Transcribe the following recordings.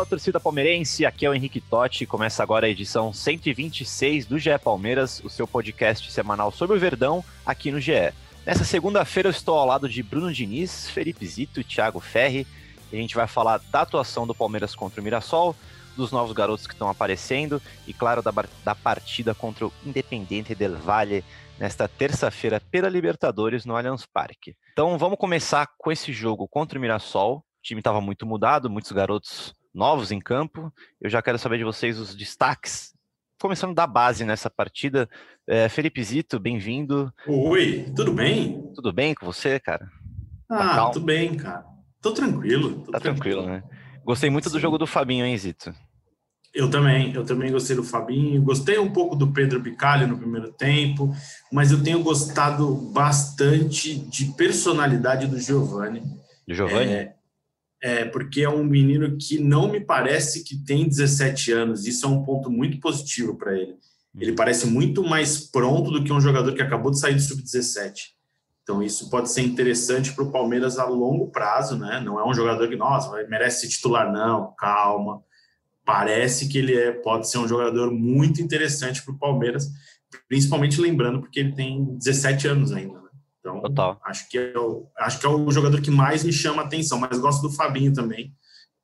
Fala, torcida palmeirense, aqui é o Henrique Totti. Começa agora a edição 126 do GE Palmeiras, o seu podcast semanal sobre o Verdão, aqui no GE. Nessa segunda-feira eu estou ao lado de Bruno Diniz, Felipe Zito e Thiago Ferri. A gente vai falar da atuação do Palmeiras contra o Mirassol, dos novos garotos que estão aparecendo e, claro, da, da partida contra o Independente del Valle nesta terça-feira pela Libertadores no Allianz Parque. Então vamos começar com esse jogo contra o Mirassol. O time estava muito mudado, muitos garotos novos em campo. Eu já quero saber de vocês os destaques. Começando da base nessa partida. É, Felipe Zito, bem-vindo. Oi, tudo bem? Tudo bem com você, cara? Tá ah, tudo bem, cara. Tô tranquilo. Tô tá tranquilo, tranquilo, né? Gostei muito Sim. do jogo do Fabinho, hein, Zito? Eu também, eu também gostei do Fabinho, gostei um pouco do Pedro Bicalho no primeiro tempo, mas eu tenho gostado bastante de personalidade do Giovani. Do Giovani? É, é, porque é um menino que não me parece que tem 17 anos. Isso é um ponto muito positivo para ele. Ele parece muito mais pronto do que um jogador que acabou de sair do sub-17. Então, isso pode ser interessante para o Palmeiras a longo prazo, né? Não é um jogador que, nossa, merece ser titular, não, calma. Parece que ele é, pode ser um jogador muito interessante para o Palmeiras, principalmente lembrando porque ele tem 17 anos ainda. Então, Total. acho que é o, acho que é o jogador que mais me chama a atenção, mas gosto do Fabinho também.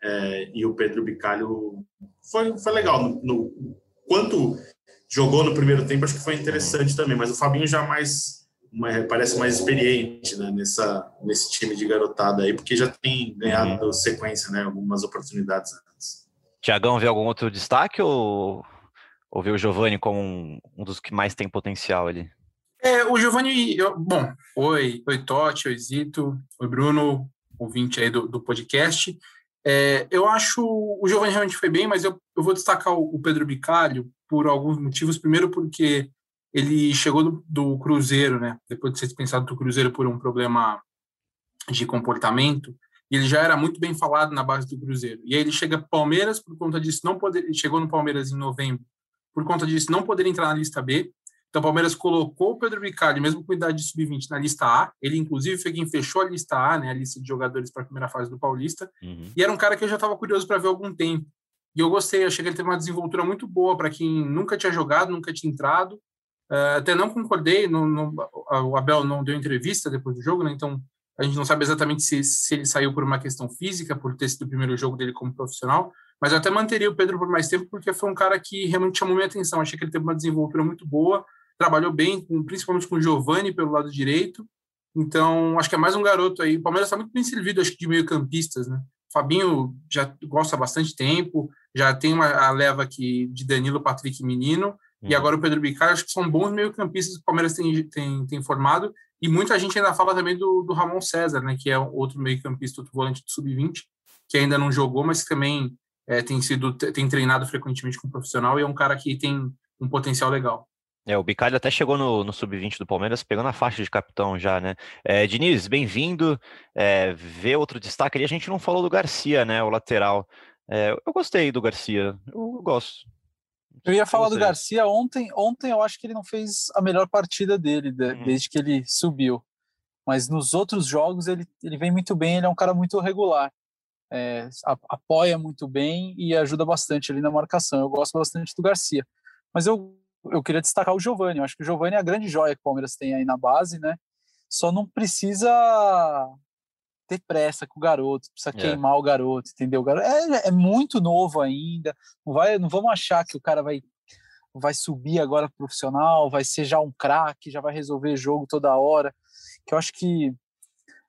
É, e o Pedro Bicalho foi, foi legal. No, no, quanto jogou no primeiro tempo, acho que foi interessante também, mas o Fabinho já mais, mais parece mais experiente né, nessa, nesse time de garotada aí, porque já tem ganhado uhum. sequência, né, algumas oportunidades antes. Tiagão, vê algum outro destaque ou, ou vê o Giovani como um, um dos que mais tem potencial ali? É, o Giovanni, eu, bom, oi, oi Totti, oi Zito, oi Bruno, ouvinte aí do, do podcast. É, eu acho o Giovanni realmente foi bem, mas eu, eu vou destacar o, o, Pedro Bicalho por alguns motivos. Primeiro, porque ele chegou do, do, Cruzeiro, né? Depois de ser dispensado do Cruzeiro por um problema de comportamento, e ele já era muito bem falado na base do Cruzeiro. E aí ele chega para Palmeiras por conta disso, não poder, chegou no Palmeiras em novembro por conta disso não poder entrar na lista B. Então, o Palmeiras colocou o Pedro Bicalho, mesmo com idade de sub-20, na lista A. Ele, inclusive, foi quem fechou a lista A, né, a lista de jogadores para a primeira fase do Paulista. Uhum. E era um cara que eu já estava curioso para ver há algum tempo. E eu gostei, achei que ele teve uma desenvoltura muito boa para quem nunca tinha jogado, nunca tinha entrado. Uh, até não concordei, no, no, o Abel não deu entrevista depois do jogo, né, então a gente não sabe exatamente se, se ele saiu por uma questão física, por ter sido o primeiro jogo dele como profissional, mas eu até manteria o Pedro por mais tempo, porque foi um cara que realmente chamou minha atenção. Achei que ele teve uma desenvoltura muito boa, trabalhou bem, com, principalmente com o Giovani pelo lado direito. Então, acho que é mais um garoto aí. O Palmeiras está muito bem servido, acho que, de meio-campistas, né? Fabinho já gosta há bastante tempo, já tem uma, a leva aqui de Danilo, Patrick e Menino, uhum. e agora o Pedro Bicalho, acho que são bons meio-campistas que o Palmeiras tem, tem, tem formado, e muita gente ainda fala também do, do Ramon César, né, que é outro meio-campista, outro volante do Sub-20, que ainda não jogou, mas que também é, tem sido tem treinado frequentemente com o profissional e é um cara que tem um potencial legal. É, o Bicalho até chegou no, no sub-20 do Palmeiras, pegando a faixa de capitão já, né? É, Diniz, bem-vindo. É, vê outro destaque ali. A gente não falou do Garcia, né? O lateral. É, eu gostei do Garcia, eu gosto. Eu ia falar do Garcia ontem. Ontem eu acho que ele não fez a melhor partida dele de, uhum. desde que ele subiu. Mas nos outros jogos ele, ele vem muito bem, ele é um cara muito regular. É, apoia muito bem e ajuda bastante ali na marcação. Eu gosto bastante do Garcia. Mas eu eu queria destacar o Giovani. Eu acho que o Giovani é a grande joia que o Palmeiras tem aí na base, né? Só não precisa ter pressa com o garoto, precisa é. queimar o garoto, entendeu? O garoto é, é, muito novo ainda. Não vai, não vamos achar que o cara vai vai subir agora profissional, vai ser já um craque, já vai resolver jogo toda hora. Que eu acho que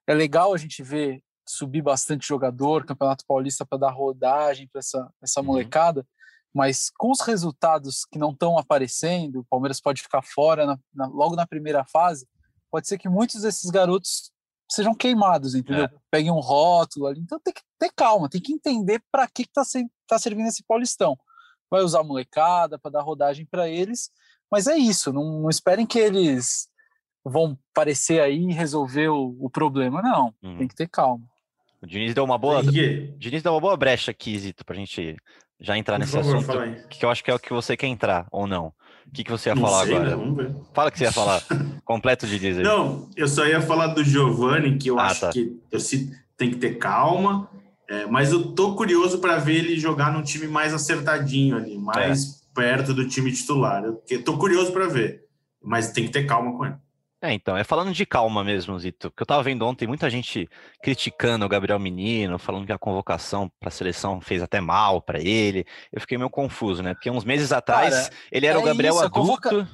é legal a gente ver subir bastante jogador, Campeonato Paulista para dar rodagem para essa essa uhum. molecada Mas com os resultados que não estão aparecendo, o Palmeiras pode ficar fora na, na, logo na primeira fase. Pode ser que muitos desses garotos sejam queimados, entendeu? É. Peguem um rótulo ali. Então tem que ter calma, tem que entender para que está tá servindo esse Paulistão. Vai usar a molecada para dar rodagem para eles, mas é isso. Não, não, esperem que eles vão parecer aí e resolver o, o problema. Não, hum. tem que ter calma. O Diniz deu uma boa. Diniz deu uma boa brecha aqui, Zito, pra gente já entrar Por nesse favor, assunto. Que eu acho que é o que você quer entrar, ou não. O que, que você ia não falar sei, agora? Né? Fala que você ia falar. Completo de dizer. Não, eu só ia falar do Giovanni, que eu ah, acho tá. que tem que ter calma. É, mas eu tô curioso para ver ele jogar num time mais acertadinho ali, mais é. perto do time titular. Eu tô curioso para ver, mas tem que ter calma com ele. É, então, é falando de calma mesmo, Zito, porque eu tava vendo ontem muita gente criticando o Gabriel Menino, falando que a convocação para a seleção fez até mal para ele. Eu fiquei meio confuso, né? Porque uns meses atrás Cara, ele era é o Gabriel isso, adulto, convoca...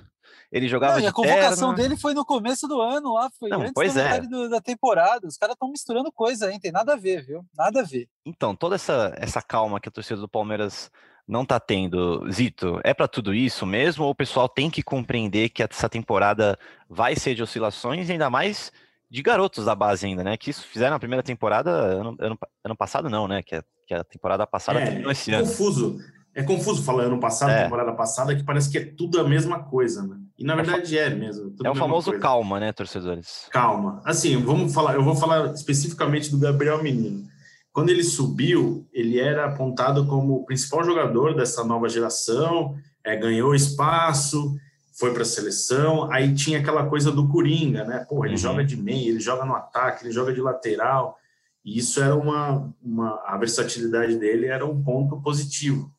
ele jogava não, de e a convocação dele foi no começo do ano lá, foi não, antes pois da, é. do, da temporada. Os caras estão misturando coisa aí, tem nada a ver, viu? Nada a ver. Então, toda essa, essa calma que a torcida do Palmeiras não tá tendo. Zito, é para tudo isso mesmo? Ou o pessoal tem que compreender que essa temporada vai ser de oscilações, ainda mais de garotos da base ainda, né? Que isso fizeram na primeira temporada, ano, ano, ano passado não, né? Que, a, que a temporada passada é, terminou esse é ano. Confuso. É confuso falar ano passado, é. temporada passada, que parece que é tudo a mesma coisa, né? E na verdade é mesmo. É o famoso coisa. calma, né, torcedores? Calma. Assim, vamos falar, eu vou falar especificamente do Gabriel Menino. Quando ele subiu, ele era apontado como o principal jogador dessa nova geração, é, ganhou espaço, foi para a seleção. Aí tinha aquela coisa do Coringa, né? Pô, ele uhum. joga de meio, ele joga no ataque, ele joga de lateral. E isso era uma, uma. A versatilidade dele era um ponto positivo.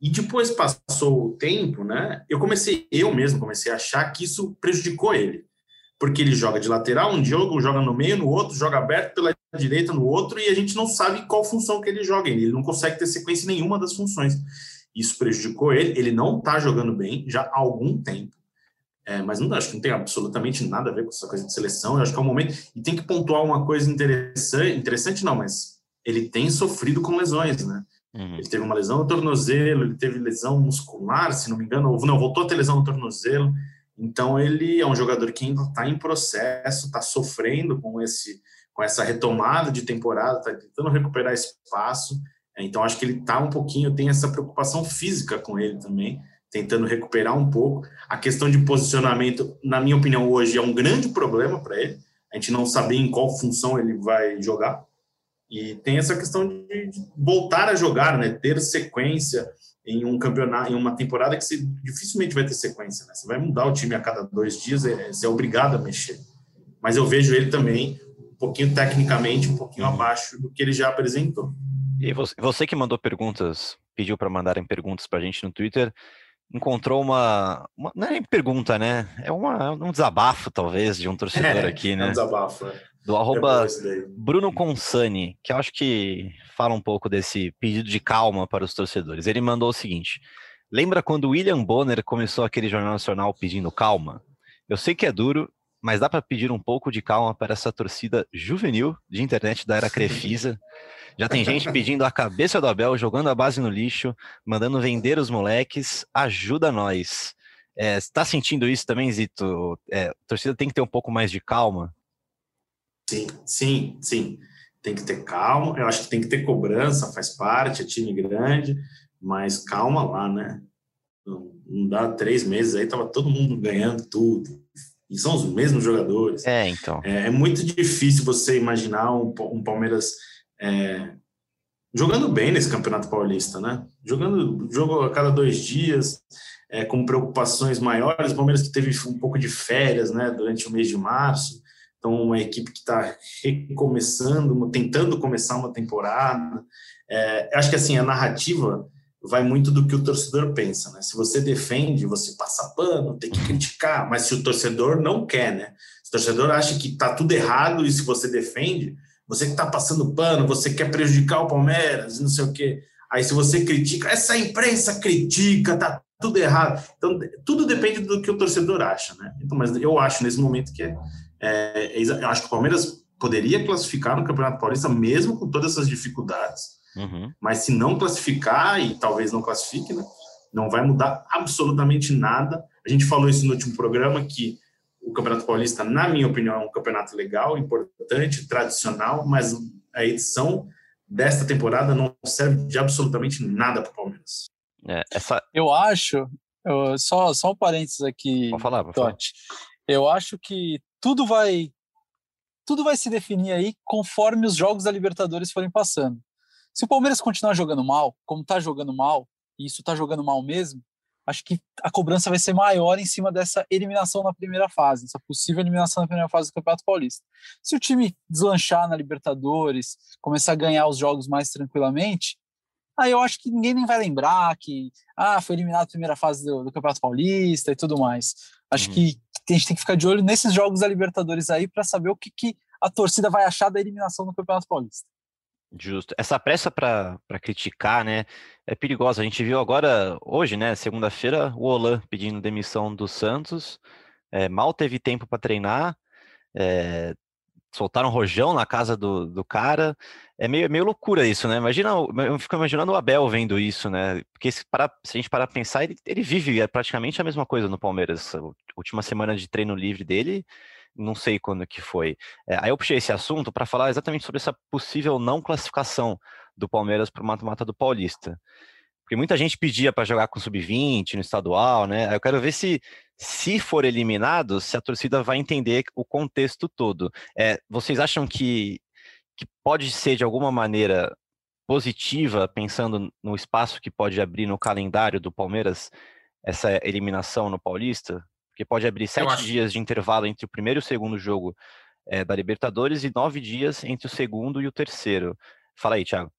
E depois passou o tempo, né? Eu comecei, eu mesmo comecei a achar que isso prejudicou ele porque ele joga de lateral um jogo, joga no meio, no outro, joga aberto pela direita no outro, e a gente não sabe qual função que ele joga. Ele não consegue ter sequência nenhuma das funções. Isso prejudicou ele, ele não está jogando bem já há algum tempo. É, mas não acho que não tem absolutamente nada a ver com essa coisa de seleção. Eu acho que é um momento. E tem que pontuar uma coisa interessante, interessante não, mas ele tem sofrido com lesões, né? Uhum. Ele teve uma lesão no tornozelo, ele teve lesão muscular, se não me engano, ou não, voltou a ter lesão no tornozelo. Então ele é um jogador que ainda está em processo, está sofrendo com esse com essa retomada de temporada, está tentando recuperar espaço. Então acho que ele está um pouquinho, tem essa preocupação física com ele também, tentando recuperar um pouco. A questão de posicionamento, na minha opinião, hoje é um grande problema para ele. A gente não sabe em qual função ele vai jogar. E tem essa questão de, voltar a jogar, né? Ter sequência em um campeonato, em uma temporada que você dificilmente vai ter sequência, né? Você vai mudar o time a cada dois dias, é, você é obrigado a mexer. Mas eu vejo ele também pouquinho tecnicamente, um pouquinho uhum. abaixo do que ele já apresentou. E você, você que mandou perguntas, pediu para mandarem perguntas para a gente no Twitter, encontrou uma, uma, não é nem pergunta, né? É uma, um desabafo talvez de um torcedor é, aqui, né? É um desabafo. É do arroba Bruno Consani, que eu acho que fala um pouco desse pedido de calma para os torcedores. Ele mandou o seguinte: Lembra quando William Bonner começou aquele jornal nacional pedindo calma? Eu sei que é duro, mas dá para pedir um pouco de calma para essa torcida juvenil de internet da era Crefisa. Já tem gente pedindo a cabeça do Abel, jogando a base no lixo, mandando vender os moleques. Ajuda nós. Está é, sentindo isso também, Zito? É, a torcida tem que ter um pouco mais de calma Sim, sim, sim. Tem que ter calma. Eu acho que tem que ter cobrança, faz parte, é time grande, mas calma lá, né? Não, não dá três meses aí, tava todo mundo ganhando tudo. E são os mesmos jogadores. É, então. É, é muito difícil você imaginar um, um Palmeiras é, jogando bem nesse Campeonato Paulista, né? Jogando jogo a cada dois dias, é, com preocupações maiores. O Palmeiras que teve um pouco de férias, né, durante o mês de março. Então, uma equipe que está recomeçando, tentando começar uma temporada. É, acho que assim a narrativa vai muito do que o torcedor pensa, né? Se você defende, você passa pano, tem que criticar, mas se o torcedor não quer, né? Se o torcedor acha que está tudo errado e se você defende, você que está passando pano, você quer prejudicar o Palmeiras, não sei o quê. Aí se você critica, essa imprensa critica, tá tudo errado. Então tudo depende do que o torcedor acha, né? Então, mas eu acho nesse momento que é é, eu acho que o Palmeiras poderia classificar no Campeonato Paulista mesmo com todas essas dificuldades. Uhum. Mas se não classificar, e talvez não classifique, né? Não vai mudar absolutamente nada. A gente falou isso no último programa, que o Campeonato Paulista, na minha opinião, é um campeonato legal, importante, tradicional, mas a edição desta temporada não serve de absolutamente nada para o Palmeiras. É, essa... Eu acho, eu, só, só um parênteses aqui, Vou falar, vou falar. Eu acho que tudo vai tudo vai se definir aí conforme os jogos da Libertadores forem passando. Se o Palmeiras continuar jogando mal, como está jogando mal, e isso está jogando mal mesmo, acho que a cobrança vai ser maior em cima dessa eliminação na primeira fase, essa possível eliminação na primeira fase do Campeonato Paulista. Se o time deslanchar na Libertadores, começar a ganhar os jogos mais tranquilamente, aí eu acho que ninguém nem vai lembrar que ah, foi eliminado na primeira fase do, do Campeonato Paulista e tudo mais. Acho uhum. que a gente tem que ficar de olho nesses jogos da Libertadores aí para saber o que, que a torcida vai achar da eliminação do Campeonato Paulista. Justo. Essa pressa para criticar, né, é perigosa. A gente viu agora, hoje, né, segunda-feira, o Olan pedindo demissão do Santos. É, mal teve tempo para treinar. É, soltaram rojão na casa do, do cara. É meio, meio loucura isso, né? Imagina, eu fico imaginando o Abel vendo isso, né? Porque se, para, se a gente parar para pensar, ele, ele vive é praticamente a mesma coisa no Palmeiras. A última semana de treino livre dele não sei quando que foi. É, aí eu puxei esse assunto para falar exatamente sobre essa possível não classificação do Palmeiras para o mata-mata do Paulista. Porque muita gente pedia para jogar com sub-20 no estadual, né? Eu quero ver se, se for eliminado, se a torcida vai entender o contexto todo. É, vocês acham que, que pode ser de alguma maneira positiva, pensando no espaço que pode abrir no calendário do Palmeiras, essa eliminação no Paulista? Porque pode abrir sete dias de intervalo entre o primeiro e o segundo jogo é, da Libertadores e nove dias entre o segundo e o terceiro. Fala aí, Thiago.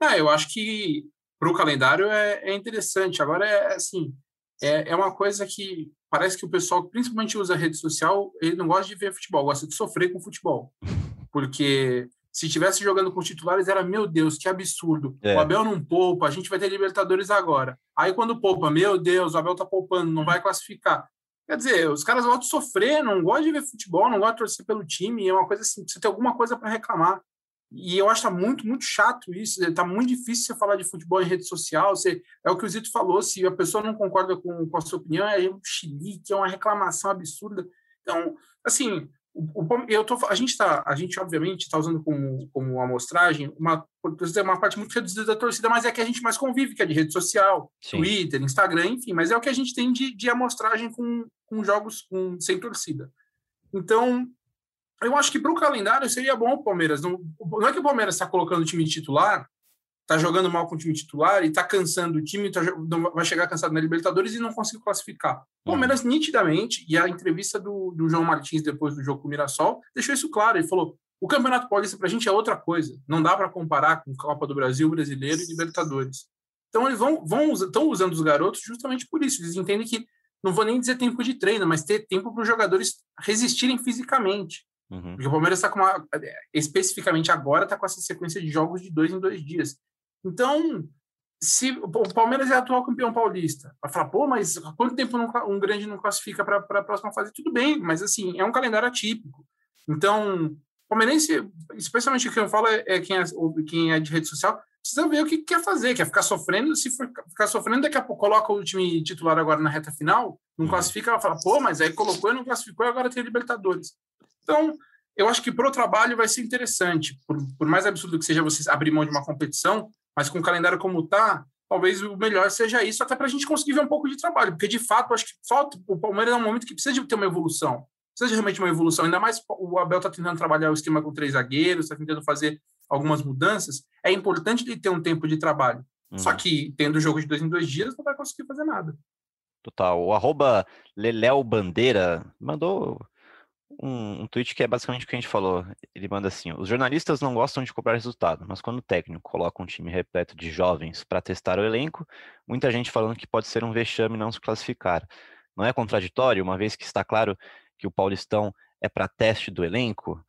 Ah, eu acho que para o calendário é, é, interessante. Agora, é assim, é, é uma coisa que parece que o pessoal, principalmente usa rede social, ele não gosta de ver futebol, gosta de sofrer com futebol. Porque se estivesse jogando com titulares, era, meu Deus, que absurdo. É. O Abel não poupa, a gente vai ter Libertadores agora. Aí quando poupa, meu Deus, o Abel tá poupando, não vai classificar. Quer dizer, os caras gostam de sofrer, não gostam de ver futebol, não gostam de torcer pelo time, é uma coisa assim, você tem alguma coisa para reclamar. E eu acho que tá muito, muito chato isso, tá muito difícil você falar de futebol em rede social, você, é o que o Zito falou, se a pessoa não concorda com, com a sua opinião, é um xilique, é uma reclamação absurda. Então, assim, o, eu tô, a gente tá, a gente obviamente está usando como, como amostragem uma, uma parte muito reduzida da torcida, mas é que a gente mais convive, que é de rede social, Sim. Twitter, Instagram, enfim, mas é o que a gente tem de, de amostragem com, com jogos com, sem torcida. Então, eu acho que para o calendário seria bom o Palmeiras. Não, não é que o Palmeiras está colocando o time titular, tá jogando mal com o time titular e tá cansando o time, tá, vai chegar cansado na Libertadores e não consegue classificar. O Palmeiras, uhum. nitidamente, e a entrevista do, do João Martins depois do jogo com o Mirassol deixou isso claro. Ele falou: o Campeonato Paulista pra gente é outra coisa. Não dá para comparar com Copa do Brasil, Brasileiro e Libertadores. Então, eles vão, vão estão usando os garotos justamente por isso. Eles entendem que não vou nem dizer tempo de treino, mas ter tempo para os jogadores resistirem fisicamente. Uhum. Porque o Palmeiras está com uma. Especificamente agora, está com essa sequência de jogos de dois em dois dias. Então, se o Palmeiras é atual campeão paulista, vai falar, pô, mas há quanto tempo um grande não classifica para a próxima fase? Tudo bem, mas assim, é um calendário atípico. Então, palmeirense, especialmente o que eu falo é, é quem, é quem é de rede social, precisa ver o que quer fazer, quer ficar sofrendo, se for ficar sofrendo, daqui a pouco coloca o time titular agora na reta final, não uhum. classifica, ela fala, pô, mas aí colocou e não classificou, e agora tem Libertadores. Então, eu acho que para o trabalho vai ser interessante, por, por mais absurdo que seja você abrir mão de uma competição, mas com o calendário como está, talvez o melhor seja isso, até para a gente conseguir ver um pouco de trabalho, porque de fato acho que falta. O Palmeiras é um momento que precisa de ter uma evolução, precisa de realmente uma evolução. Ainda mais o Abel está tentando trabalhar o esquema com três zagueiros, está tentando fazer algumas mudanças. É importante ele ter um tempo de trabalho. Uhum. Só que tendo o jogo de dois em dois dias, não vai conseguir fazer nada. Total. O arroba Leléo Bandeira mandou um, um tweet que é basicamente o que a gente falou. Ele manda assim: os jornalistas não gostam de cobrar resultado, mas quando o técnico coloca um time repleto de jovens para testar o elenco, muita gente falando que pode ser um vexame não se classificar. Não é contraditório, uma vez que está claro que o Paulistão é para teste do elenco?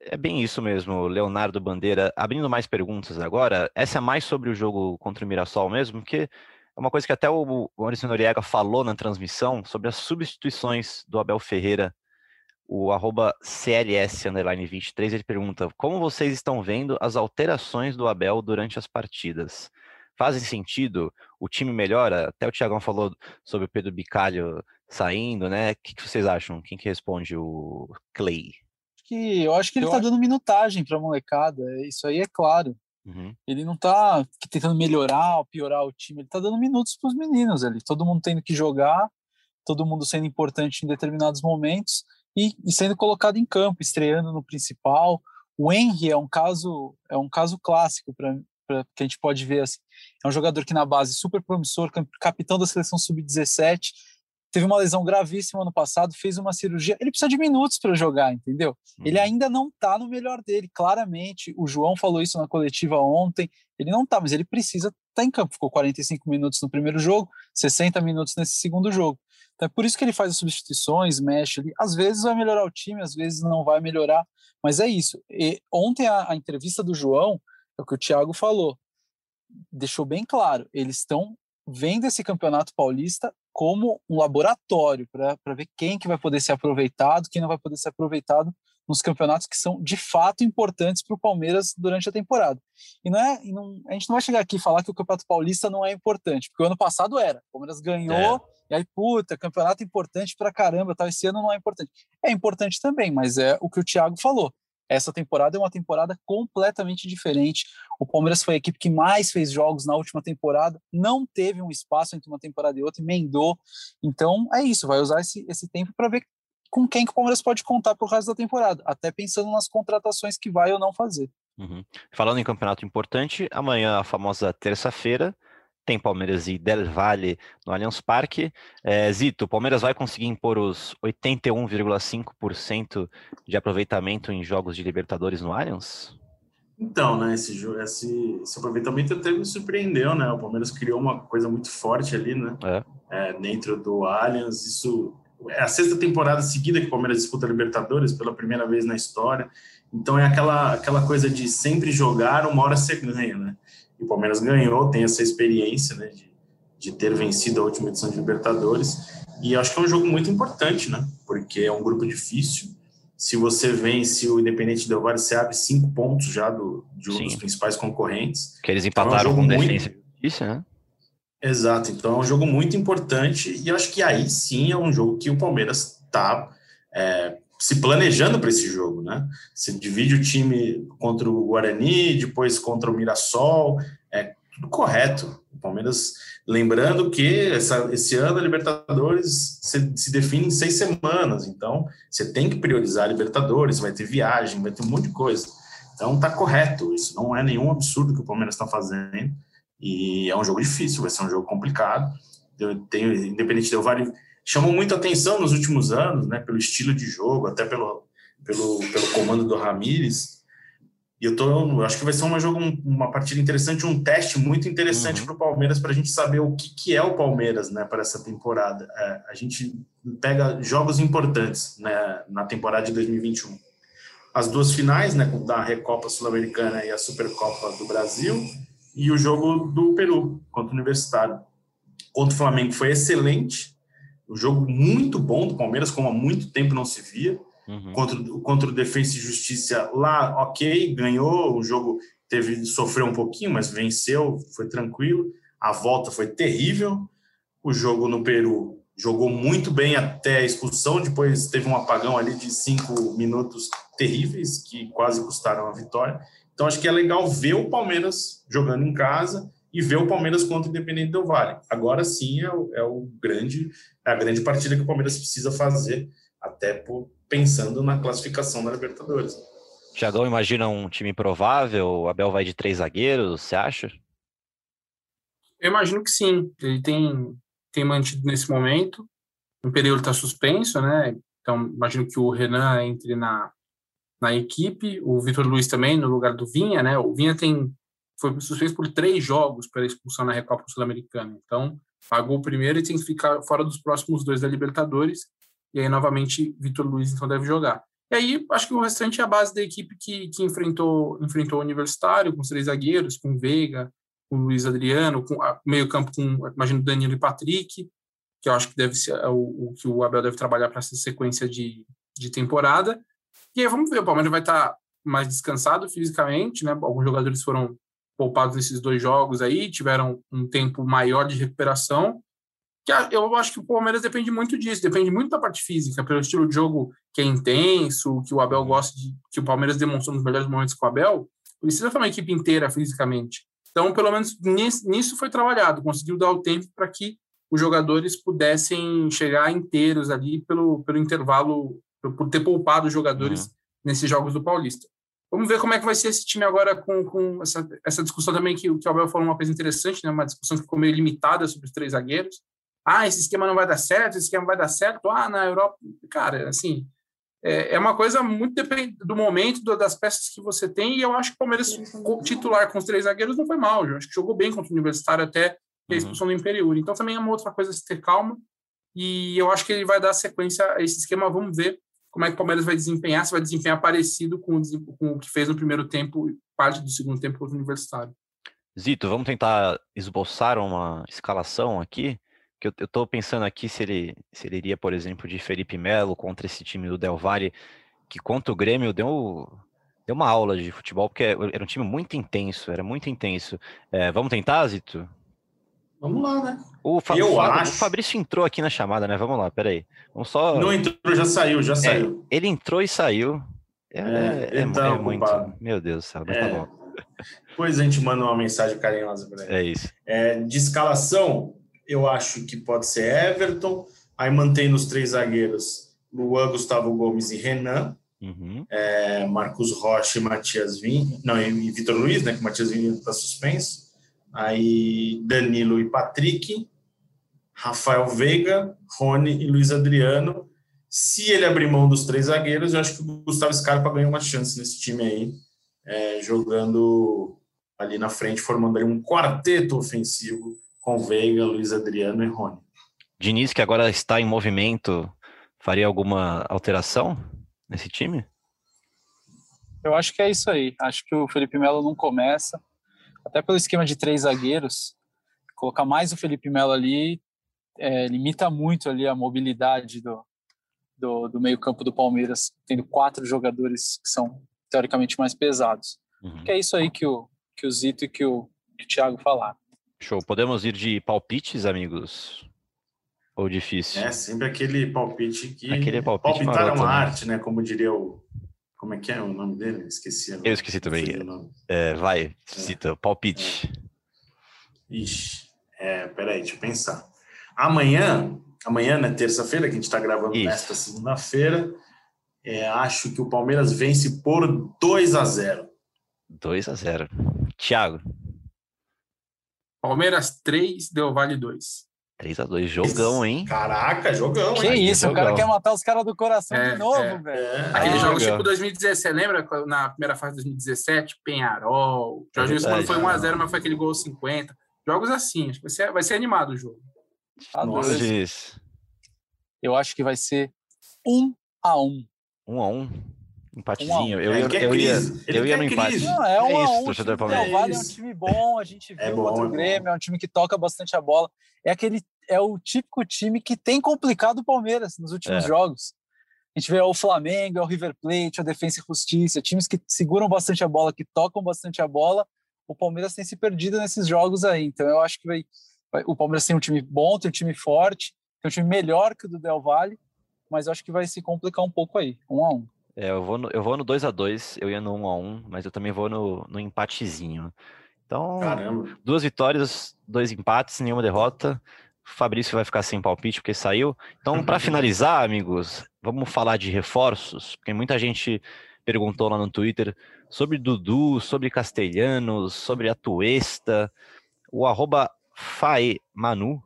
É bem isso mesmo, Leonardo Bandeira. Abrindo mais perguntas agora, essa é mais sobre o jogo contra o Mirassol mesmo, porque é uma coisa que até o Maurício Noriega falou na transmissão sobre as substituições do Abel Ferreira O arroba CLS23 ele pergunta: Como vocês estão vendo as alterações do Abel durante as partidas? Fazem sentido? O time melhora? Até o Tiagão falou sobre o Pedro Bicalho saindo, né? O que, que vocês acham? Quem que responde? O Clay? Que, eu acho que ele eu tá acho... dando minutagem pra molecada, isso aí é claro. Uhum. Ele não tá tentando melhorar ou piorar o time, ele tá dando minutos para os meninos ali. Todo mundo tendo que jogar, todo mundo sendo importante em determinados momentos e, e sendo colocado em campo, estreando no principal. O Henry é um caso é um caso clássico para que a gente pode ver assim. É um jogador que na base super promissor, capitão da seleção sub-17, teve uma lesão gravíssima ano passado, fez uma cirurgia. Ele precisa de minutos para jogar, entendeu? Uhum. Ele ainda não está no melhor dele, claramente. O João falou isso na coletiva ontem. Ele não está, mas ele precisa estar tá em campo. Ficou 45 minutos no primeiro jogo, 60 minutos nesse segundo jogo. Então é por isso que ele faz as substituições, mexe ali. Às vezes vai melhorar o time, às vezes não vai melhorar, mas é isso. E ontem a, a entrevista do João, é o que o Thiago falou, deixou bem claro. Eles estão vendo esse campeonato paulista como um laboratório para ver quem que vai poder ser aproveitado, quem não vai poder ser aproveitado nos campeonatos que são de fato importantes para o Palmeiras durante a temporada. E não é, não, a gente não vai chegar aqui e falar que o Campeonato Paulista não é importante, porque o ano passado era. O Palmeiras ganhou, é. E aí, puta, campeonato importante para caramba, tal, esse ano não é importante. É importante também, mas é o que o Thiago falou. Essa temporada é uma temporada completamente diferente. O Palmeiras foi a equipe que mais fez jogos na última temporada, não teve um espaço entre uma temporada e outra, emendou. Então é isso, vai usar esse, esse tempo para ver com quem que o Palmeiras pode contar para o resto da temporada, até pensando nas contratações que vai ou não fazer. Uhum. Falando em campeonato importante, amanhã, a famosa terça-feira, tem Palmeiras e Del Valle no Allianz Parque. É, Zito, o Palmeiras vai conseguir impor os 81,5% de aproveitamento em jogos de Libertadores no Allianz? Então, né, esse, esse, esse aproveitamento até me surpreendeu, né? O Palmeiras criou uma coisa muito forte ali, né? É. É, dentro do Allianz, isso é a sexta temporada seguida que o Palmeiras disputa Libertadores pela primeira vez na história. Então é aquela, aquela coisa de sempre jogar, uma hora você ganha, né? E o Palmeiras ganhou, tem essa experiência, né, de, de ter vencido a última edição de Libertadores. E acho que é um jogo muito importante, né? Porque é um grupo difícil. Se você vence o Independente Del Valle, você abre cinco pontos já do, de um dos principais concorrentes. Que eles empataram então é um com muito... defesa isso, né? Exato, então é um jogo muito importante e acho que aí sim é um jogo que o Palmeiras está é, se planejando para esse jogo, né? Você divide o time contra o Guarani, depois contra o Mirassol, é tudo correto. O Palmeiras, lembrando que essa, esse ano a Libertadores se, se define em seis semanas, então você tem que priorizar a Libertadores, vai ter viagem, vai ter um monte de coisa. Então tá correto, isso não é nenhum absurdo que o Palmeiras está fazendo. E é um jogo difícil, vai ser um jogo complicado. Eu tenho, independente de eu Vale, chamou muito atenção nos últimos anos, né, pelo estilo de jogo, até pelo, pelo, pelo comando do Ramires. E eu tô, acho que vai ser uma jogo, uma partida interessante, um teste muito interessante uhum. para o Palmeiras para a gente saber o que, que é o Palmeiras, né, para essa temporada. É, a gente pega jogos importantes, né, na temporada de 2021. As duas finais, né, da Recopa Sul-Americana e a Supercopa do Brasil e o jogo do Peru contra o Universitário. Contra o Flamengo foi excelente, um jogo muito bom do Palmeiras, como há muito tempo não se via. Uhum. Contra, contra o Defensa e Justiça lá, ok, ganhou, o jogo teve sofreu um pouquinho, mas venceu, foi tranquilo. A volta foi terrível. O jogo no Peru jogou muito bem até a expulsão, depois teve um apagão ali de cinco minutos terríveis que quase custaram a vitória. Então, acho que é legal ver o Palmeiras jogando em casa e ver o Palmeiras contra o Independente do Vale. Agora sim é o, é o grande, é a grande partida que o Palmeiras precisa fazer, até por, pensando na classificação da Libertadores. Tiagão, imagina um time provável? O Abel vai de três zagueiros, você acha? Eu imagino que sim. Ele tem, tem mantido nesse momento. O período está suspenso, né? Então, imagino que o Renan entre na, na equipe, o Vitor Luiz também no lugar do Vinha, né? O Vinha tem foi suspenso por três jogos pela expulsão na Recopa Sul-Americana. Então, pagou o primeiro e tem que ficar fora dos próximos dois da Libertadores. E aí, novamente, Vitor Luiz então deve jogar. E aí, acho que o restante é a base da equipe que, que enfrentou, enfrentou o Universitário, com os três zagueiros, com Veiga, com Luiz Adriano, com meio campo com, imagino, Danilo e Patrick, que eu acho que deve ser o, o que o Abel deve trabalhar para essa sequência de, de temporada. E aí vamos ver, o Palmeiras vai estar mais descansado fisicamente, né? Alguns jogadores foram poupados nesses dois jogos aí, tiveram um tempo maior de recuperação. Que eu acho que o Palmeiras depende muito disso, depende muito da parte física, pelo estilo de jogo que é intenso, que o Abel gosta de, que o Palmeiras demonstrou nos melhores momentos com o Abel, precisa ter uma equipe inteira fisicamente. Então, pelo menos nisso foi trabalhado, conseguiu dar o tempo para que os jogadores pudessem chegar inteiros ali pelo, pelo intervalo, por ter poupado os jogadores uhum. nesses jogos do Paulista. Vamos ver como é que vai ser esse time agora com, com essa, essa discussão também que, que o Abel falou uma coisa interessante, né? uma discussão que ficou meio limitada sobre os três zagueiros. Ah, esse esquema não vai dar certo, esse esquema vai dar certo. Ah, na Europa... Cara, assim, é, é uma coisa muito depende do momento, das peças que você tem, e eu acho que o Palmeiras titular com os três zagueiros não foi mal. Eu acho que jogou bem contra o Universitário até a uhum. expulsão uhum. do Imperiur. Então também é uma outra coisa se ter calma. E eu acho que ele vai dar sequência a esse esquema. Vamos ver como é que o Palmeiras vai desempenhar, se vai desempenhar parecido com o, com o que fez no primeiro tempo, parte do segundo tempo contra o Universitário. Zito, vamos tentar esboçar uma escalação aqui que eu, tô pensando aqui se ele, se ele iria, por exemplo, de Felipe Melo contra esse time do Del Valle, que contra o Grêmio deu, deu uma aula de futebol, porque era um time muito intenso, era muito intenso. É, vamos tentar, Zito? Vamos lá, né? O, Fa eu acho... o Fabrício entrou aqui na chamada, né? Vamos lá, peraí. Vamos só... Não entrou, já saiu, já é, saiu. Ele entrou e saiu. É, é, é, é muito. Meu Deus do céu, mas tá é. bom. Depois a gente manda uma mensagem carinhosa para ele. É isso. É, de escalação, eu acho que pode ser Everton, aí mantém nos três zagueiros Luan, Gustavo Gomes e Renan, uhum. é, Marcos Rocha e Matias Vinha, não, e Vitor Luiz, né, que o Matias Vinha está suspenso, aí Danilo e Patrick, Rafael Veiga, Rony e Luiz Adriano. Se ele abrir mão dos três zagueiros, eu acho que o Gustavo Scarpa ganha uma chance nesse time aí, é, jogando ali na frente, formando ali um quarteto ofensivo com Veiga, Luiz Adriano e Rony. Diniz, que agora está em movimento, faria alguma alteração nesse time? Eu acho que é isso aí. Acho que o Felipe Melo não começa, até pelo esquema de três zagueiros. Colocar mais o Felipe Melo ali é, limita muito ali a mobilidade do, do, do meio-campo do Palmeiras, tendo quatro jogadores que são teoricamente mais pesados. Uhum. Que é isso aí que o, que o Zito e que o, que o Thiago falaram. Show. Podemos ir de palpites, amigos? Ou difícil? É, sempre aquele palpite que. Aquele palpite Palpitar maroto, é uma né? arte, né? Como diria o. Como é que é o nome dele? Esqueci. Eu esqueci também. É, vai, é. cita, palpite. É. Ixi, é, peraí, deixa eu pensar. Amanhã, amanhã, né, terça-feira, que a gente está gravando Isso. nesta segunda-feira, é, acho que o Palmeiras vence por 2 a 0 2 a 0 Thiago. Palmeiras 3, Del Vale 2. 3 a 2 jogão, hein? Caraca, jogão, que hein? Que isso, jogão. o cara quer matar os caras do coração é, de novo, é, velho. É. Aquele ah, jogo tipo 2017, lembra? Na primeira fase de 2017, Penharol. Jorginho Silva foi 1x0, né? mas foi aquele gol 50. Jogos assim, acho que vai ser, vai ser animado o jogo. Tá Nossa, Eu acho que vai ser 1x1. 1x1? Empatezinho. Um, eu, eu, eu, ia, eu ia no empate. Não, é, uma, é isso, um torcedor né? Palmeiras. O Vale é um time bom, a gente viu é bom, o Grêmio, é um time que toca bastante a bola. É aquele é o típico time que tem complicado o Palmeiras nos últimos é. jogos. A gente vê o Flamengo, é o River Plate, a Defensa e Justiça, times que seguram bastante a bola, que tocam bastante a bola. O Palmeiras tem se perdido nesses jogos aí. Então eu acho que vai, vai, o Palmeiras tem um time bom, tem um time forte, tem um time melhor que o do Del Valle, mas eu acho que vai se complicar um pouco aí, um a um. É, eu vou no, eu vou no 2 a 2 eu ia no 1 a 1 mas eu também vou no, no empatezinho. Então, Caramba. duas vitórias, dois empates, nenhuma derrota. O Fabrício vai ficar sem palpite porque saiu. Então, para finalizar, amigos, vamos falar de reforços, porque muita gente perguntou lá no Twitter sobre Dudu, sobre Castelhanos, sobre Atuesta. O arroba Faemanu,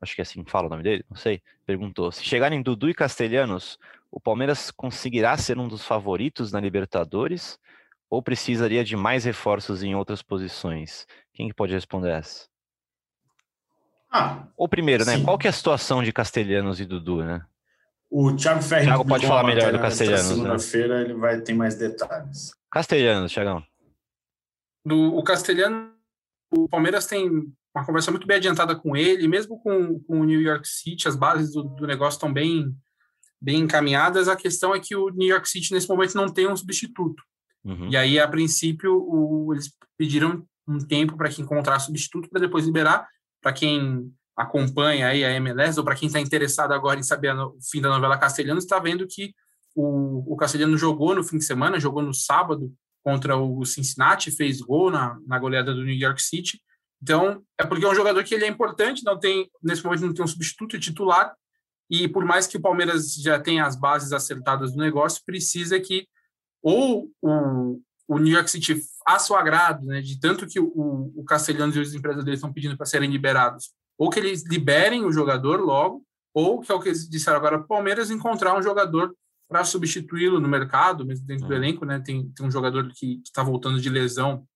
acho que é assim que fala o nome dele, não sei, perguntou: se chegarem Dudu e Castelhanos, o Palmeiras conseguirá ser um dos favoritos na Libertadores ou precisaria de mais reforços em outras posições? Quem que pode responder essa? Ah, ou primeiro, né? Qual que é a situação de Castelhanos e Dudu, né? O Thiago Ferreira Thiago pode falar melhor do Castelhanos. Né? Segunda-feira né? ele vai ter mais detalhes. Castelhanos, Thiagão. Do, o Castelhano, o Palmeiras tem uma conversa muito bem adiantada com ele, mesmo com, com o New York City, as bases do, do negócio estão bem bem encaminhadas. A questão é que o New York City, nesse momento, não tem um substituto. Uhum. E aí, a princípio, o, eles pediram um tempo para que encontrar substituto para depois liberar. Para quem acompanha aí a MLS, ou para quem está interessado agora em saber o fim da novela Castelhano, está vendo que o, o Castelhano jogou no fim de semana, jogou no sábado contra o Cincinnati, fez gol na, na goleada do New York City. Então, é porque é um jogador que ele é importante, não tem nesse momento não tem um substituto titular, e por mais que o Palmeiras já tenha as bases acertadas do negócio, precisa que ou o, o New York City a seu agrado, né, de tanto que o, o Castelhanos e os empresários dele estão pedindo para serem liberados, ou que eles liberem o jogador logo, ou que é o que eles disseram agora, o Palmeiras encontrar um jogador para substituí-lo no mercado, mesmo dentro do elenco, né? Tem, tem um jogador que está voltando de lesão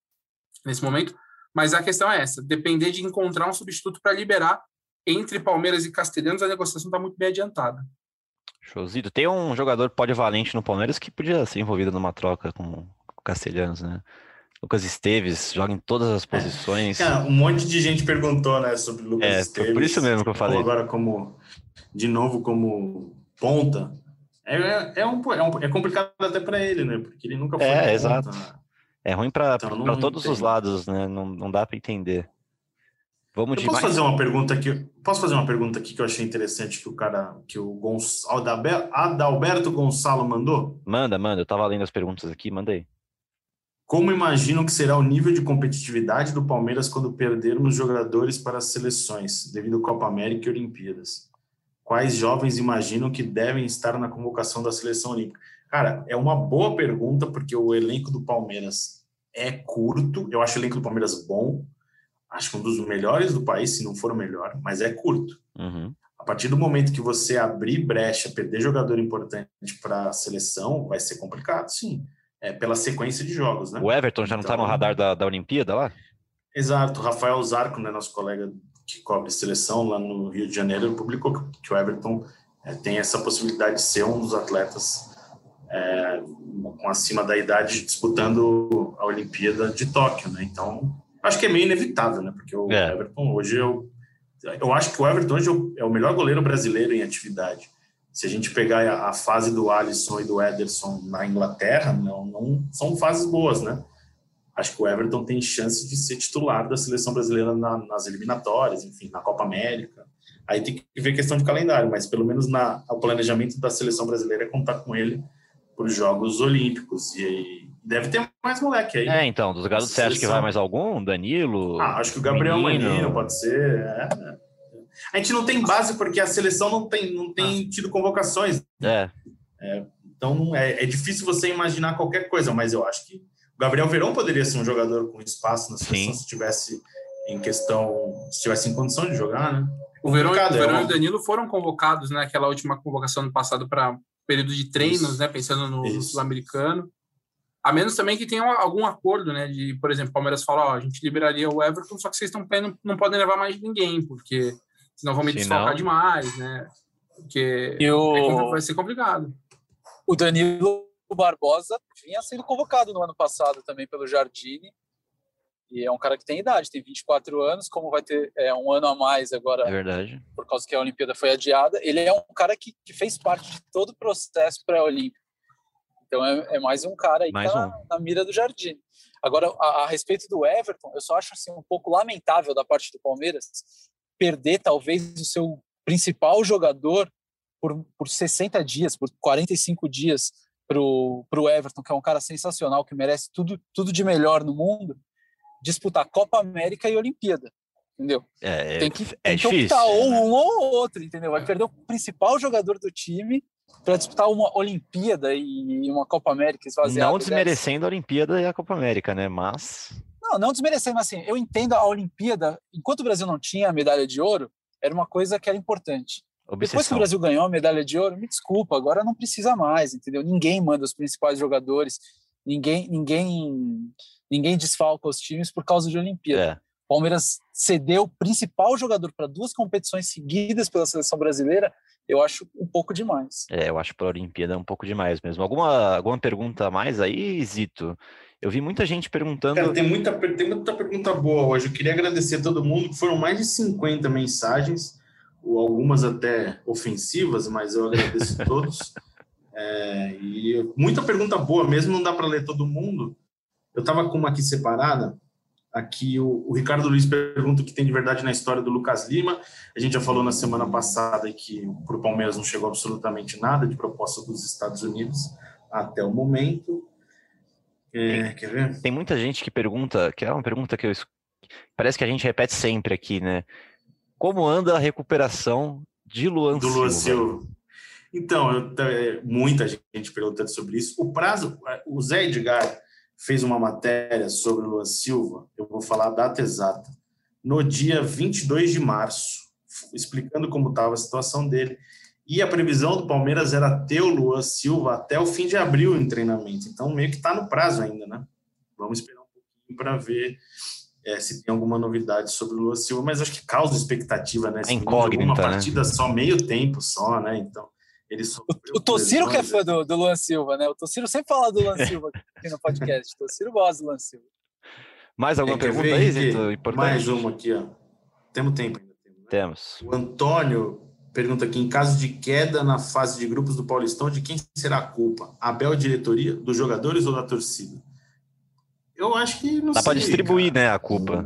nesse momento. Mas a questão é essa: depender de encontrar um substituto para liberar entre Palmeiras e Castelhanos, a negociação está muito bem adiantada. Showzito. Tem um jogador polivalente no Palmeiras que podia ser envolvido numa troca com o Castelhanos, né? Lucas Esteves joga em todas as posições. É, um monte de gente perguntou, né, sobre o Lucas é, Esteves. Por isso mesmo que eu falei. Agora como de novo como ponta. É, é, é, um, é, um, é complicado até para ele, né? Porque ele nunca foi. É, exato. Né? É ruim para então, todos os lados, né? Não, não dá para entender. Vamos eu posso fazer uma pergunta aqui? Posso fazer uma pergunta aqui que eu achei interessante que o cara, que o Gonç... Adalberto Gonçalo mandou? Manda, manda. Eu tava lendo as perguntas aqui, mandei. Como imaginam que será o nível de competitividade do Palmeiras quando perdermos jogadores para as seleções, devido à Copa América e Olimpíadas? quais jovens imaginam que devem estar na convocação da seleção olímpica? Cara, é uma boa pergunta, porque o elenco do Palmeiras é curto. Eu acho o elenco do Palmeiras bom. Acho que um dos melhores do país, se não for o melhor, mas é curto. Uhum. A partir do momento que você abrir brecha, perder jogador importante para a seleção, vai ser complicado, sim. É pela sequência de jogos, né? O Everton já não está no então, radar da, da Olimpíada lá? Exato. Rafael Zarco, né, nosso colega que cobre seleção lá no Rio de Janeiro, publicou que o Everton é, tem essa possibilidade de ser um dos atletas é, com acima da idade disputando a Olimpíada de Tóquio, né? Então, acho que é meio inevitável, né? Porque o é. Everton hoje eu, eu acho que o Everton hoje é o melhor goleiro brasileiro em atividade. Se a gente pegar a, a fase do Alisson e do Ederson na Inglaterra, não, não são fases boas, né? acho que o Everton tem chance de ser titular da seleção brasileira na, nas eliminatórias, enfim, na Copa América. Aí tem que ver questão de calendário, mas pelo menos na, o planejamento da seleção brasileira é contar com ele para os Jogos Olímpicos. E deve ter mais moleque aí. É, então, dos garotos, você acha que vai mais algum? Danilo? Ah, acho que o Gabriel Menino, Menino pode ser. É, é. A gente não tem base porque a seleção não tem, não tem ah. tido convocações. É. é então é, é difícil você imaginar qualquer coisa, mas eu acho que Gabriel Verão poderia ser um jogador com espaço na seleção se tivesse em questão, se tivesse em condição de jogar, né? O Verão, o Verão é e o Danilo foram convocados naquela né, última convocação do passado para período de treinos, Isso. né? Pensando no, no sul-americano. A menos também que tenha algum acordo, né? De, por exemplo, o Palmeiras fala, ó, a gente liberaria o Everton, só que vocês estão não, não podem levar mais ninguém, porque senão vão me desfalcar demais, né? Porque o... é, vai ser complicado. O Danilo Barbosa vinha sendo convocado no ano passado também pelo Jardine. E é um cara que tem idade, tem 24 anos, como vai ter é, um ano a mais agora. É verdade. Por causa que a Olimpíada foi adiada. Ele é um cara que, que fez parte de todo o processo pré-olímpico. Então é, é, mais um cara aí mais que tá um. na, mira do Jardine. Agora, a, a, respeito do Everton, eu só acho assim, um pouco lamentável da parte do Palmeiras perder talvez o seu principal jogador por, por 60 dias, por 45 dias pro, pro Everton, que é um cara sensacional, que merece tudo, tudo de melhor no mundo, disputar Copa América e Olimpíada. Entendeu? É, tem que, é tem que difícil, optar ou um ou outro, entendeu? Vai perder o principal jogador do time para disputar uma Olimpíada e uma Copa América Não desmerecendo dessa. a Olimpíada e a Copa América, né? Mas. Não, não desmerecendo, mas assim, eu entendo a Olimpíada, enquanto o Brasil não tinha a medalha de ouro, era uma coisa que era importante. Obsessão. Depois que o Brasil ganhou a medalha de ouro, me desculpa, agora não precisa mais, entendeu? Ninguém manda os principais jogadores, ninguém, ninguém, ninguém desfalca os times por causa de Olimpíada. É. Palmeiras cedeu o principal jogador para duas competições seguidas pela seleção brasileira, eu acho um pouco demais. É, eu acho para a Olimpíada um pouco demais mesmo. Alguma, alguma pergunta a mais aí, Zito? Eu vi muita gente perguntando. Cara, tem muita, tem muita pergunta boa hoje. Eu queria agradecer a todo mundo, foram mais de 50 mensagens algumas até ofensivas, mas eu agradeço a todos. É, e muita pergunta boa mesmo, não dá para ler todo mundo. Eu estava com uma aqui separada. Aqui o, o, Ricardo Luiz pergunta o que tem de verdade na história do Lucas Lima. A gente já falou na semana passada que para o Palmeiras não chegou absolutamente nada de proposta dos Estados Unidos até o momento. É, tem, quer ver? Tem muita gente que pergunta, que é uma pergunta que eu parece que a gente repete sempre aqui, né? Como anda a recuperação de Luan do Luan Silva? Então, eu, é, muita gente perguntando sobre isso. O prazo, o Zé Edgar fez uma matéria sobre o Luan Silva, eu vou falar a data exata, no dia 22 de março, explicando como estava a situação dele. E a previsão do Palmeiras era ter o Luan Silva até o fim de abril em treinamento. Então, meio que está no prazo ainda, né? Vamos esperar um pouquinho para ver é, se tem alguma novidade sobre o Luan Silva, mas acho que causa expectativa, né? É incógnita, uma né? partida só, meio tempo só, né? Então, ele O, o Tociro que é fã do, do Luan Silva, né? O Tociro sempre fala do Luan Silva aqui no podcast. O Tociro gosta do Luan Silva. Mais alguma é, pergunta aí, Zito? Mais uma aqui, ó. Temos tempo ainda. Né? Temos. O Antônio pergunta aqui: em caso de queda na fase de grupos do Paulistão, de quem será a culpa? Abel diretoria, dos jogadores ou da torcida? Eu acho que não Dá para distribuir, cara. né, a culpa.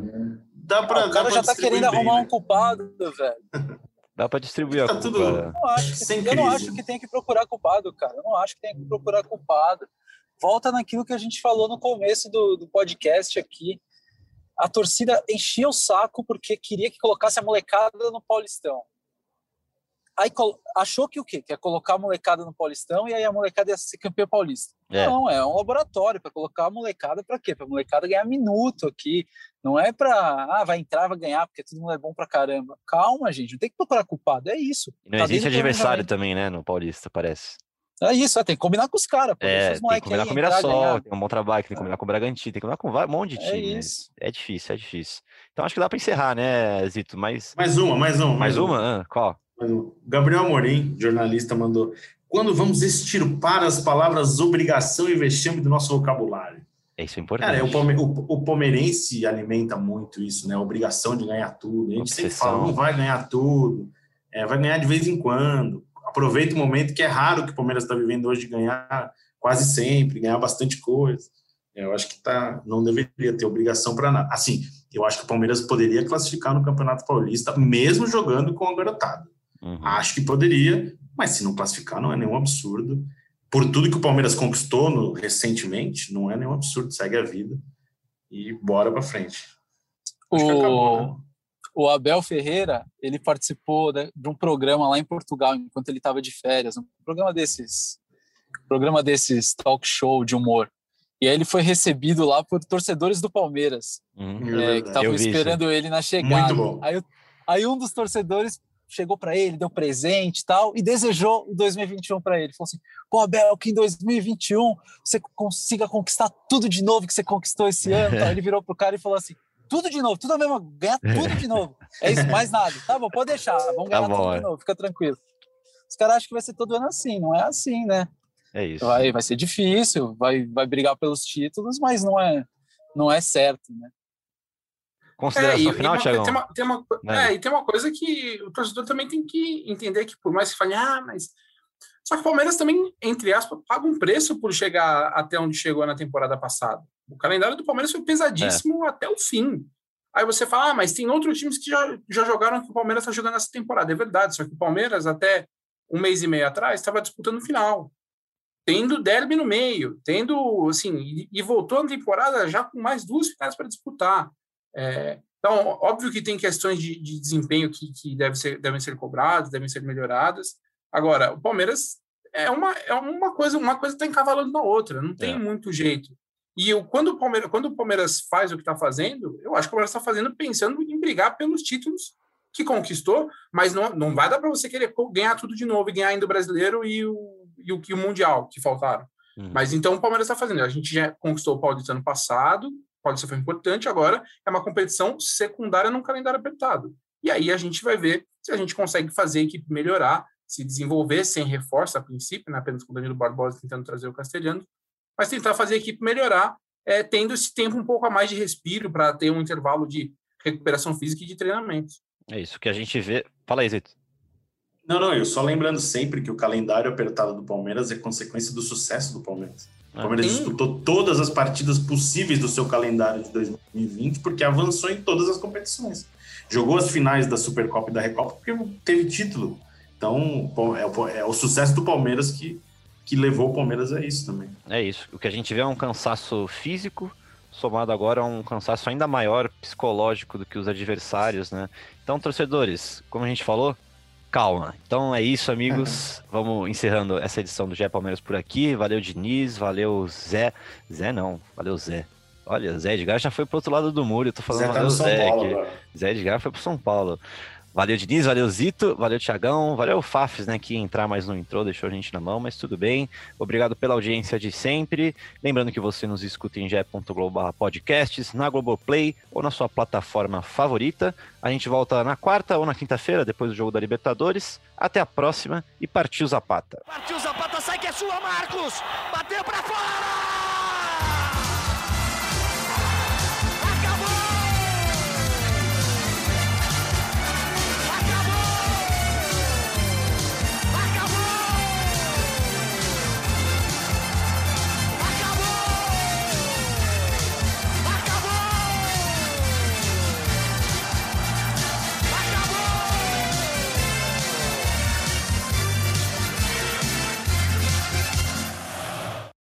Dá pra, ah, o cara já tá querendo bem, arrumar né? um culpado, velho. Dá para distribuir tá a culpa. Tudo... Eu não, acho que, eu não acho que tem que procurar culpado, cara. Eu não acho que tem que procurar culpado. Volta naquilo que a gente falou no começo do, do podcast aqui. A torcida enchia o saco porque queria que colocasse a molecada no Paulistão. Aí achou que o quê? Que é colocar a molecada no Paulistão e aí a molecada ia ser campeã paulista. É. Não, é um laboratório para colocar a molecada para quê? Para a molecada ganhar minuto aqui. Não é para, ah, vai entrar, vai ganhar, porque todo mundo é bom para caramba. Calma, gente, não tem que procurar culpado, é isso. E não tá existe adversário também, né, no Paulista, parece. É isso, é, tem que combinar com os caras. É, tem que combinar com o Mirassol, tem um bom trabalho, tem que combinar com o Bragantino, tem que combinar com um monte de é time. É, isso. é difícil, é difícil. Então acho que dá para encerrar, né, Zito? Mas... Mais uma, mais uma. Mais, mais uma? uma? Ah, qual? Gabriel Amorim, jornalista, mandou. Quando vamos extirpar as palavras obrigação e vexame do nosso vocabulário? É isso é importante. Cara, é, o, o, o, palmeirense alimenta muito isso, né? A obrigação de ganhar tudo. A gente Obsessão. sempre fala, não vai ganhar tudo, é, vai ganhar de vez em quando. Aproveita o momento que é raro que o Palmeiras está vivendo hoje de ganhar quase sempre, ganhar bastante coisa. Eu acho que tá, não deveria ter obrigação para nada. Assim, eu acho que o Palmeiras poderia classificar no Campeonato Paulista, mesmo jogando com a garotada. Uhum. Acho que poderia, mas se não classificar, não é nenhum absurdo. Por tudo que o Palmeiras conquistou no, recentemente, não é nenhum absurdo. Segue a vida e bora para frente. o... Acabou, né? o Abel Ferreira, ele participou de, de um programa lá em Portugal enquanto ele estava de férias, um programa desses, programa desses talk show de humor. E aí ele foi recebido lá por torcedores do Palmeiras, uhum, é, que estavam esperando ele na chegada. Muito bom. Aí, aí um dos torcedores chegou para ele, deu presente e tal, e desejou o 2021 para ele. Falou assim: pô, Abel, que em 2021 você consiga conquistar tudo de novo que você conquistou esse ano. Então, ele virou pro cara e falou assim: tudo de novo, tudo a mesma, ganhar tudo de novo. É isso, mais nada. Tá bom, pode deixar, vamos ganhar tá bom, tudo é. de novo, fica tranquilo. Os caras acham que vai ser todo ano assim, não é assim, né? É isso. Vai, vai ser difícil, vai, vai brigar pelos títulos, mas não é, não é certo, né? Consideração é, final, Thiago? Tem uma, tem uma, é. é, e tem uma coisa que o torcedor também tem que entender que, por mais que fale, ah, mas. Só que o Palmeiras também, entre aspas, paga um preço por chegar até onde chegou na temporada passada. O calendário do Palmeiras foi pesadíssimo é. até o fim. Aí você fala, ah, mas tem outros times que já, já jogaram que o Palmeiras está jogando essa temporada. É verdade, só que o Palmeiras, até um mês e meio atrás, estava disputando o final. Tendo derby no meio, tendo, assim, e, e voltou na temporada já com mais duas finais para disputar. É, então, óbvio que tem questões de, de desempenho que, que deve ser, devem ser cobradas, devem ser melhoradas. Agora, o Palmeiras é uma, é uma coisa, uma coisa está encavalando na outra, não tem é. muito jeito. E eu, quando, o Palmeiras, quando o Palmeiras faz o que está fazendo, eu acho que o Palmeiras está fazendo pensando em brigar pelos títulos que conquistou, mas não, não vai dar para você querer ganhar tudo de novo e ganhar ainda o brasileiro e o, e o, e o Mundial que faltaram. Uhum. Mas então o Palmeiras está fazendo. A gente já conquistou o Paulista ano passado, Paulista foi importante, agora é uma competição secundária num calendário apertado. E aí a gente vai ver se a gente consegue fazer a equipe melhorar, se desenvolver sem reforço a princípio, né, apenas com o Danilo Barbosa tentando trazer o Castelhano, mas tentar fazer a equipe melhorar, é, tendo esse tempo um pouco a mais de respiro para ter um intervalo de recuperação física e de treinamento. É isso que a gente vê. Fala aí, Zito. Não, não, eu só lembrando sempre que o calendário apertado do Palmeiras é consequência do sucesso do Palmeiras. O Palmeiras Sim. disputou todas as partidas possíveis do seu calendário de 2020 porque avançou em todas as competições. Jogou as finais da Supercopa e da Recopa porque teve título. Então, é o, é o sucesso do Palmeiras que, que levou o Palmeiras a isso também. É isso. O que a gente vê é um cansaço físico, somado agora a um cansaço ainda maior psicológico do que os adversários, né? Então, torcedores, como a gente falou, calma. Então é isso, amigos. Vamos encerrando essa edição do Gé Palmeiras por aqui. Valeu, Diniz. Valeu, Zé. Zé não, valeu, Zé. Olha, Zé Edgar já foi pro outro lado do muro. Eu tô falando Zé tá Zé Paulo. Zé Edgar foi pro São Paulo. Valeu, Diniz, valeu, Zito, valeu, Tiagão, valeu, Fafs, né, que entrar, mas não entrou, deixou a gente na mão, mas tudo bem. Obrigado pela audiência de sempre. Lembrando que você nos escuta em ge.globo podcasts, na Globoplay ou na sua plataforma favorita. A gente volta na quarta ou na quinta-feira, depois do jogo da Libertadores. Até a próxima e partiu Zapata. Partiu Zapata, sai que é sua, Marcos! Bateu pra fora!